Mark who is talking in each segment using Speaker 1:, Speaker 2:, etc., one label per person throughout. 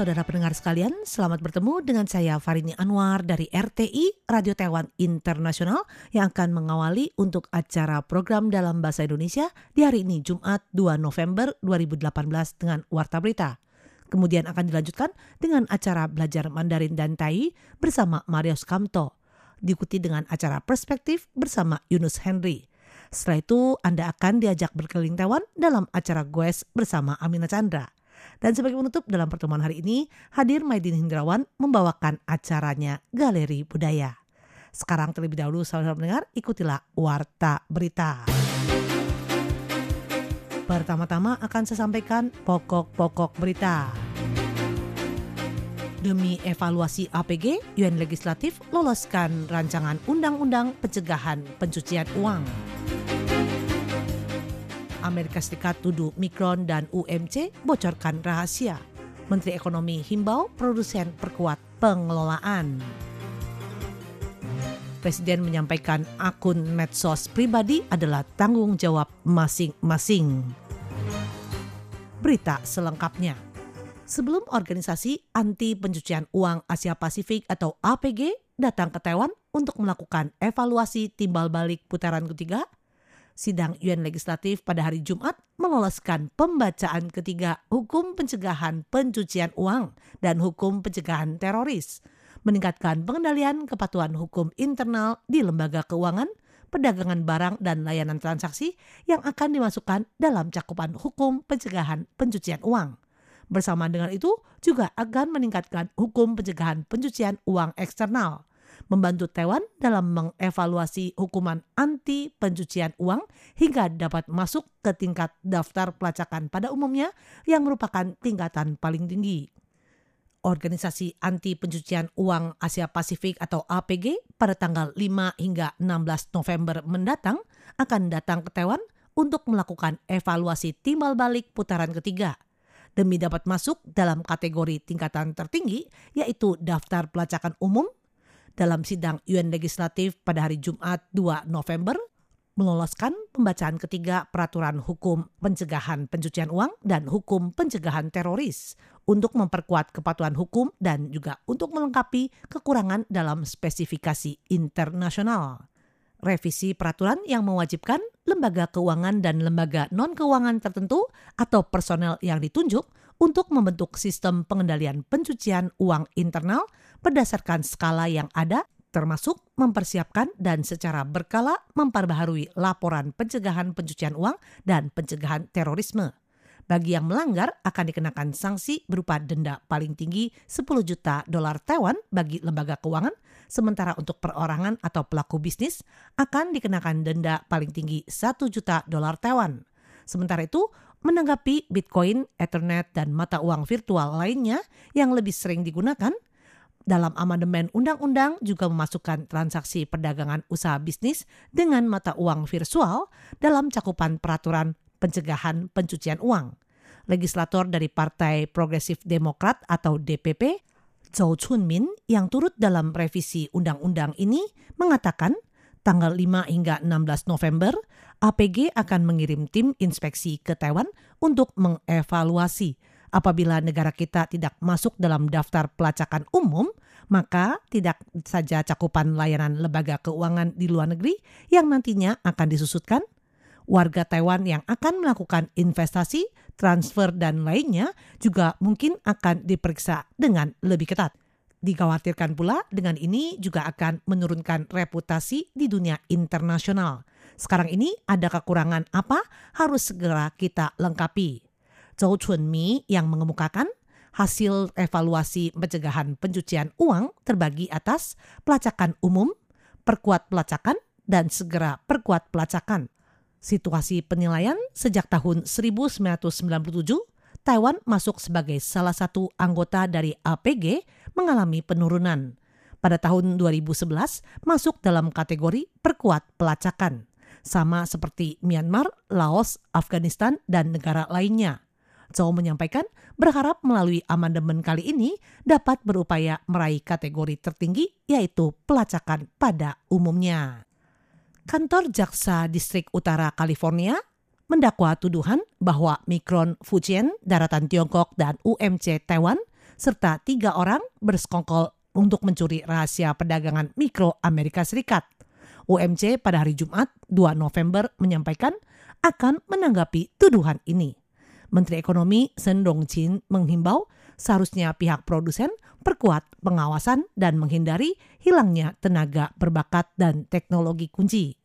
Speaker 1: Saudara pendengar sekalian? Selamat bertemu dengan saya Farini Anwar dari RTI Radio Taiwan Internasional yang akan mengawali untuk acara program dalam bahasa Indonesia di hari ini Jumat 2 November 2018 dengan Warta Berita. Kemudian akan dilanjutkan dengan acara belajar Mandarin dan Tai bersama Marius Kamto. Diikuti dengan acara Perspektif bersama Yunus Henry. Setelah itu Anda akan diajak berkeliling Taiwan dalam acara Goes bersama Amina Chandra. Dan sebagai penutup dalam pertemuan hari ini, hadir Maidin Hindrawan membawakan acaranya Galeri Budaya. Sekarang terlebih dahulu saudara pendengar, ikutilah Warta Berita. Pertama-tama akan saya sampaikan pokok-pokok berita. Demi evaluasi APG, UN Legislatif loloskan rancangan Undang-Undang Pencegahan Pencucian Uang. Amerika Serikat tuduh Mikron dan UMC bocorkan rahasia. Menteri Ekonomi himbau produsen perkuat pengelolaan. Presiden menyampaikan akun medsos pribadi adalah tanggung jawab masing-masing. Berita selengkapnya. Sebelum organisasi anti pencucian uang Asia Pasifik atau APG datang ke Taiwan untuk melakukan evaluasi timbal balik putaran ketiga, sidang UN Legislatif pada hari Jumat meloloskan pembacaan ketiga Hukum Pencegahan Pencucian Uang dan Hukum Pencegahan Teroris, meningkatkan pengendalian kepatuhan hukum internal di lembaga keuangan, perdagangan barang dan layanan transaksi yang akan dimasukkan dalam cakupan hukum pencegahan pencucian uang. Bersama dengan itu juga akan meningkatkan hukum pencegahan pencucian uang eksternal membantu Taiwan dalam mengevaluasi hukuman anti pencucian uang hingga dapat masuk ke tingkat daftar pelacakan pada umumnya yang merupakan tingkatan paling tinggi. Organisasi Anti Pencucian Uang Asia Pasifik atau APG pada tanggal 5 hingga 16 November mendatang akan datang ke Taiwan untuk melakukan evaluasi timbal balik putaran ketiga demi dapat masuk dalam kategori tingkatan tertinggi yaitu daftar pelacakan umum dalam sidang UN Legislatif pada hari Jumat 2 November meloloskan pembacaan ketiga peraturan hukum pencegahan pencucian uang dan hukum pencegahan teroris untuk memperkuat kepatuhan hukum dan juga untuk melengkapi kekurangan dalam spesifikasi internasional. Revisi peraturan yang mewajibkan lembaga keuangan dan lembaga non-keuangan tertentu atau personel yang ditunjuk untuk membentuk sistem pengendalian pencucian uang internal berdasarkan skala yang ada termasuk mempersiapkan dan secara berkala memperbaharui laporan pencegahan pencucian uang dan pencegahan terorisme. Bagi yang melanggar akan dikenakan sanksi berupa denda paling tinggi 10 juta dolar Taiwan bagi lembaga keuangan, sementara untuk perorangan atau pelaku bisnis akan dikenakan denda paling tinggi 1 juta dolar Taiwan. Sementara itu, menanggapi Bitcoin, Ethernet, dan mata uang virtual lainnya yang lebih sering digunakan, dalam amandemen undang-undang juga memasukkan transaksi perdagangan usaha bisnis dengan mata uang virtual dalam cakupan peraturan pencegahan pencucian uang. Legislator dari Partai Progresif Demokrat atau DPP, Zhou Chunmin yang turut dalam revisi undang-undang ini mengatakan tanggal 5 hingga 16 November APG akan mengirim tim inspeksi ke Taiwan untuk mengevaluasi apabila negara kita tidak masuk dalam daftar pelacakan umum, maka tidak saja cakupan layanan lembaga keuangan di luar negeri yang nantinya akan disusutkan, warga Taiwan yang akan melakukan investasi, transfer, dan lainnya juga mungkin akan diperiksa dengan lebih ketat. Dikhawatirkan pula dengan ini juga akan menurunkan reputasi di dunia internasional. Sekarang ini ada kekurangan apa harus segera kita lengkapi. Zhou Chunmi yang mengemukakan hasil evaluasi pencegahan pencucian uang terbagi atas pelacakan umum, perkuat pelacakan, dan segera perkuat pelacakan. Situasi penilaian sejak tahun 1997, Taiwan masuk sebagai salah satu anggota dari APG mengalami penurunan. pada tahun 2011 masuk dalam kategori perkuat pelacakan, sama seperti Myanmar, Laos, Afghanistan, dan negara lainnya. Zhou menyampaikan berharap melalui amandemen kali ini dapat berupaya meraih kategori tertinggi yaitu pelacakan pada umumnya. Kantor Jaksa Distrik Utara California mendakwa tuduhan bahwa Mikron Fujian, daratan Tiongkok, dan UMC Taiwan, serta tiga orang bersekongkol untuk mencuri rahasia perdagangan mikro Amerika Serikat. UMC pada hari Jumat 2 November menyampaikan akan menanggapi tuduhan ini. Menteri Ekonomi Sen Dong-jin menghimbau seharusnya pihak produsen perkuat pengawasan dan menghindari hilangnya tenaga berbakat dan teknologi kunci.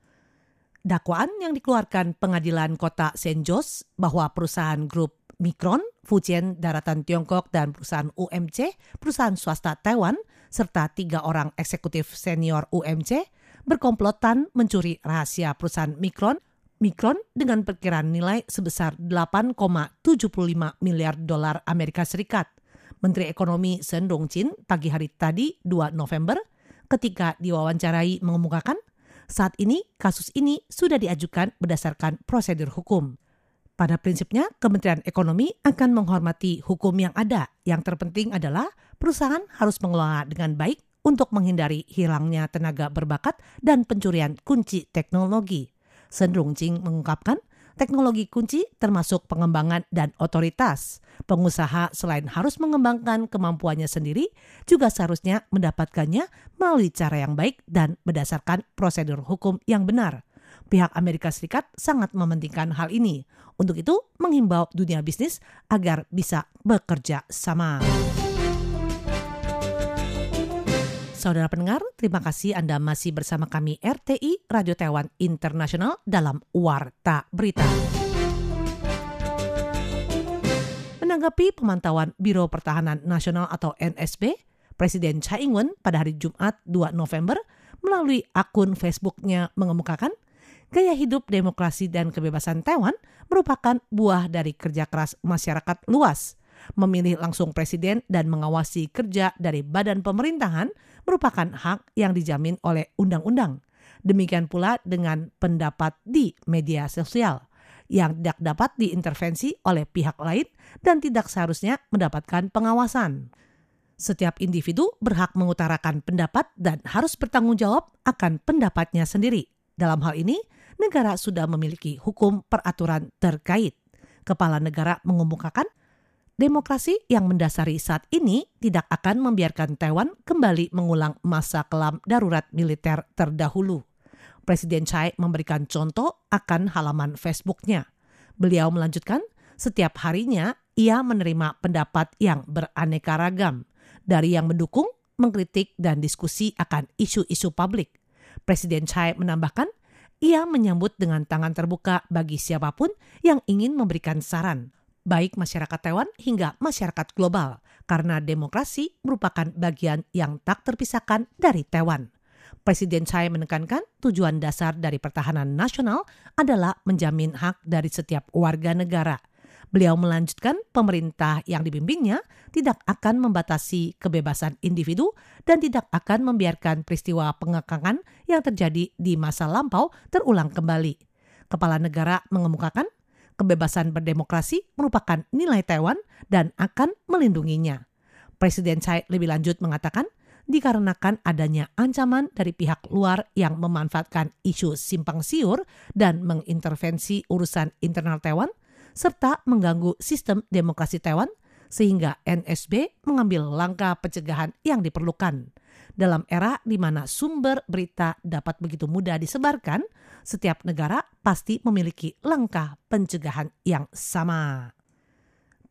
Speaker 1: Dakwaan yang dikeluarkan pengadilan kota St. Jos bahwa perusahaan grup Mikron, Fujian Daratan Tiongkok, dan perusahaan UMC, perusahaan swasta Taiwan, serta tiga orang eksekutif senior UMC berkomplotan mencuri rahasia perusahaan Mikron Mikron dengan perkiraan nilai sebesar 8,75 miliar dolar Amerika Serikat. Menteri Ekonomi Sen Dong-jin pagi hari tadi 2 November ketika diwawancarai mengemukakan saat ini kasus ini sudah diajukan berdasarkan prosedur hukum. Pada prinsipnya, Kementerian Ekonomi akan menghormati hukum yang ada. Yang terpenting adalah perusahaan harus mengelola dengan baik untuk menghindari hilangnya tenaga berbakat dan pencurian kunci teknologi. Sendrung Jing mengungkapkan, teknologi kunci termasuk pengembangan dan otoritas. Pengusaha selain harus mengembangkan kemampuannya sendiri, juga seharusnya mendapatkannya melalui cara yang baik dan berdasarkan prosedur hukum yang benar. Pihak Amerika Serikat sangat mementingkan hal ini. Untuk itu, menghimbau dunia bisnis agar bisa bekerja sama. Saudara pendengar, terima kasih Anda masih bersama kami RTI Radio Taiwan Internasional dalam Warta Berita. Menanggapi pemantauan Biro Pertahanan Nasional atau NSB, Presiden Tsai Ing-wen pada hari Jumat 2 November melalui akun Facebooknya mengemukakan gaya hidup demokrasi dan kebebasan Taiwan merupakan buah dari kerja keras masyarakat luas – memilih langsung presiden dan mengawasi kerja dari badan pemerintahan merupakan hak yang dijamin oleh undang-undang. Demikian pula dengan pendapat di media sosial yang tidak dapat diintervensi oleh pihak lain dan tidak seharusnya mendapatkan pengawasan. Setiap individu berhak mengutarakan pendapat dan harus bertanggung jawab akan pendapatnya sendiri. Dalam hal ini, negara sudah memiliki hukum peraturan terkait. Kepala negara mengemukakan Demokrasi yang mendasari saat ini tidak akan membiarkan Taiwan kembali mengulang masa kelam darurat militer terdahulu. Presiden Tsai memberikan contoh akan halaman Facebooknya. Beliau melanjutkan, setiap harinya ia menerima pendapat yang beraneka ragam, dari yang mendukung, mengkritik, dan diskusi akan isu-isu publik. Presiden Tsai menambahkan, ia menyambut dengan tangan terbuka bagi siapa pun yang ingin memberikan saran, baik masyarakat Taiwan hingga masyarakat global, karena demokrasi merupakan bagian yang tak terpisahkan dari Taiwan. Presiden Tsai menekankan tujuan dasar dari pertahanan nasional adalah menjamin hak dari setiap warga negara. Beliau melanjutkan pemerintah yang dibimbingnya tidak akan membatasi kebebasan individu dan tidak akan membiarkan peristiwa pengekangan yang terjadi di masa lampau terulang kembali. Kepala negara mengemukakan kebebasan berdemokrasi merupakan nilai Taiwan dan akan melindunginya. Presiden Tsai lebih lanjut mengatakan, dikarenakan adanya ancaman dari pihak luar yang memanfaatkan isu simpang siur dan mengintervensi urusan internal Taiwan, serta mengganggu sistem demokrasi Taiwan, sehingga NSB mengambil langkah pencegahan yang diperlukan. Dalam era di mana sumber berita dapat begitu mudah disebarkan, setiap negara pasti memiliki langkah pencegahan yang sama.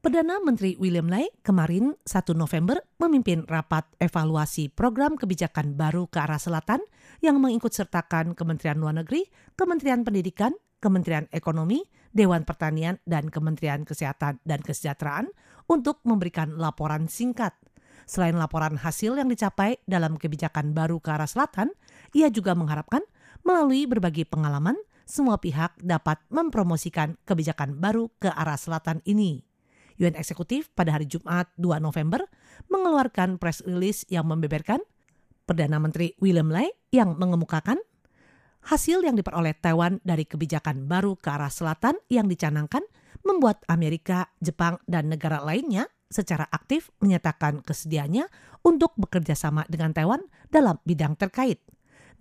Speaker 1: Perdana Menteri William Lai kemarin 1 November memimpin rapat evaluasi program kebijakan baru ke arah selatan yang mengikut sertakan Kementerian Luar Negeri, Kementerian Pendidikan, Kementerian Ekonomi, Dewan Pertanian, dan Kementerian Kesehatan dan Kesejahteraan untuk memberikan laporan singkat Selain laporan hasil yang dicapai dalam kebijakan baru ke arah selatan, ia juga mengharapkan melalui berbagai pengalaman, semua pihak dapat mempromosikan kebijakan baru ke arah selatan ini. UN Eksekutif pada hari Jumat 2 November mengeluarkan press release yang membeberkan Perdana Menteri William Lai yang mengemukakan hasil yang diperoleh Taiwan dari kebijakan baru ke arah selatan yang dicanangkan membuat Amerika, Jepang, dan negara lainnya secara aktif menyatakan kesediaannya untuk bekerja sama dengan Taiwan dalam bidang terkait.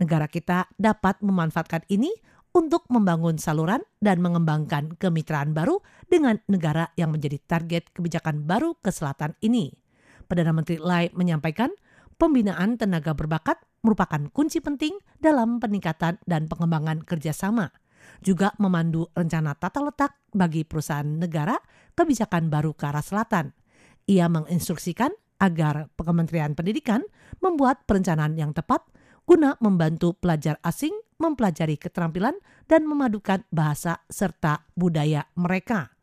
Speaker 1: Negara kita dapat memanfaatkan ini untuk membangun saluran dan mengembangkan kemitraan baru dengan negara yang menjadi target kebijakan baru ke selatan ini. Perdana Menteri Lai menyampaikan pembinaan tenaga berbakat merupakan kunci penting dalam peningkatan dan pengembangan kerjasama. Juga memandu rencana tata letak bagi perusahaan negara kebijakan baru ke arah selatan. Ia menginstruksikan agar Kementerian Pendidikan membuat perencanaan yang tepat guna membantu pelajar asing mempelajari keterampilan dan memadukan bahasa serta budaya mereka.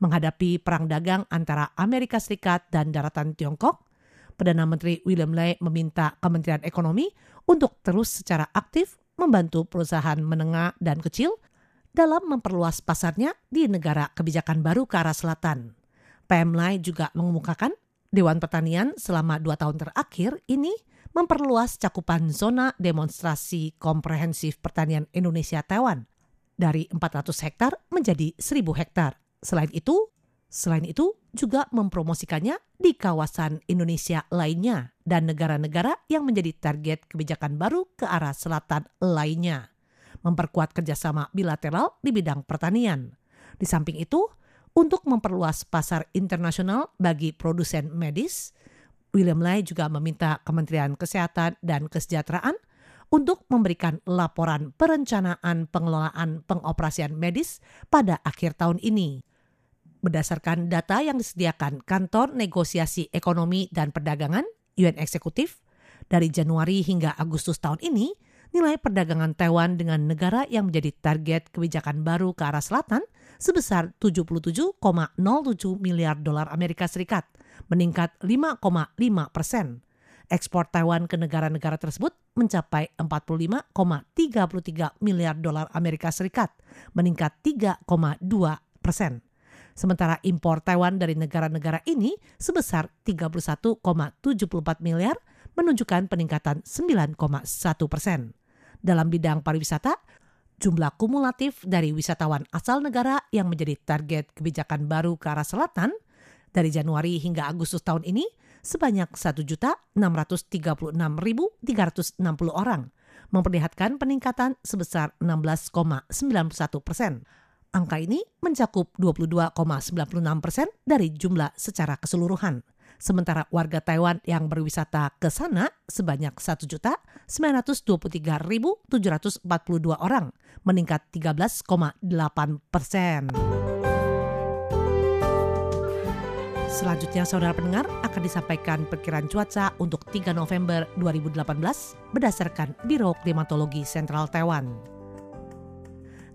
Speaker 1: Menghadapi perang dagang antara Amerika Serikat dan daratan Tiongkok, Perdana Menteri William Lai meminta Kementerian Ekonomi untuk terus secara aktif membantu perusahaan menengah dan kecil dalam memperluas pasarnya di negara kebijakan baru ke arah selatan. PM Lai juga mengemukakan Dewan Pertanian selama dua tahun terakhir ini memperluas cakupan zona demonstrasi komprehensif pertanian Indonesia Taiwan dari 400 hektar menjadi 1000 hektar. Selain itu, selain itu juga mempromosikannya di kawasan Indonesia lainnya dan negara-negara yang menjadi target kebijakan baru ke arah selatan lainnya. Memperkuat kerjasama bilateral di bidang pertanian. Di samping itu, untuk memperluas pasar internasional bagi produsen medis, William Lai juga meminta Kementerian Kesehatan dan Kesejahteraan untuk memberikan laporan perencanaan pengelolaan pengoperasian medis pada akhir tahun ini. Berdasarkan data yang disediakan Kantor Negosiasi Ekonomi dan Perdagangan UN Eksekutif, dari Januari hingga Agustus tahun ini, nilai perdagangan Taiwan dengan negara yang menjadi target kebijakan baru ke arah selatan sebesar 77,07 miliar dolar Amerika Serikat – meningkat 5,5 persen. Ekspor Taiwan ke negara-negara tersebut mencapai 45,33 miliar dolar Amerika Serikat, meningkat 3,2 persen. Sementara impor Taiwan dari negara-negara ini sebesar 31,74 miliar, menunjukkan peningkatan 9,1 persen. Dalam bidang pariwisata, jumlah kumulatif dari wisatawan asal negara yang menjadi target kebijakan baru ke arah selatan – dari Januari hingga Agustus tahun ini, sebanyak 1.636.360 orang, memperlihatkan peningkatan sebesar 16,91 persen. Angka ini mencakup 22,96 persen dari jumlah secara keseluruhan. Sementara warga Taiwan yang berwisata ke sana sebanyak 1.923.742 orang, meningkat 13,8 persen. Selanjutnya saudara pendengar akan disampaikan perkiraan cuaca untuk 3 November 2018 berdasarkan Biro Klimatologi Sentral Taiwan.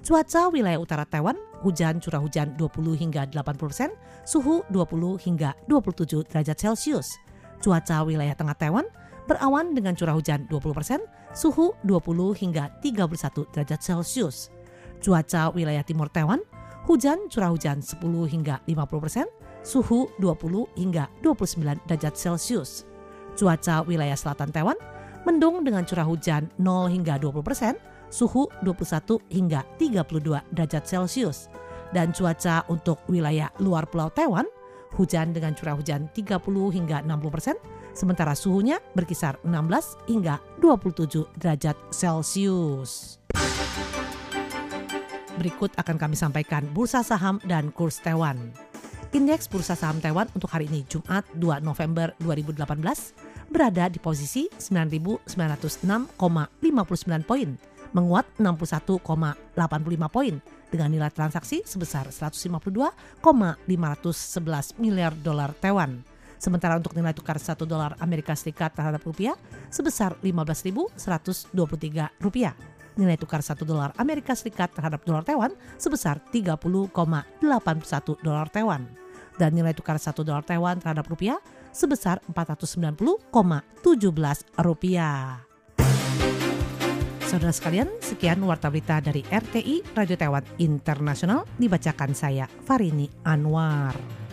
Speaker 1: Cuaca wilayah utara Taiwan, hujan curah hujan 20 hingga 80 persen, suhu 20 hingga 27 derajat Celcius. Cuaca wilayah tengah Taiwan, berawan dengan curah hujan 20 persen, suhu 20 hingga 31 derajat Celcius. Cuaca wilayah timur Taiwan, hujan curah hujan 10 hingga 50 persen, suhu 20 hingga 29 derajat Celcius. Cuaca wilayah selatan Taiwan mendung dengan curah hujan 0 hingga 20 persen, suhu 21 hingga 32 derajat Celcius. Dan cuaca untuk wilayah luar pulau Taiwan, hujan dengan curah hujan 30 hingga 60 persen, sementara suhunya berkisar 16 hingga 27 derajat Celcius. Berikut akan kami sampaikan bursa saham dan kurs Taiwan. Indeks bursa saham Taiwan untuk hari ini Jumat 2 November 2018 berada di posisi 9.906,59 poin, menguat 61,85 poin dengan nilai transaksi sebesar 152,511 miliar dolar Taiwan. Sementara untuk nilai tukar 1 dolar Amerika Serikat terhadap rupiah sebesar 15.123 rupiah. Nilai tukar 1 dolar Amerika Serikat terhadap dolar Taiwan sebesar 30,81 dolar Taiwan. Dan nilai tukar 1 dolar Taiwan terhadap rupiah sebesar 490,17 rupiah. Saudara sekalian, sekian warta berita dari RTI Radio Taiwan Internasional dibacakan saya Farini Anwar.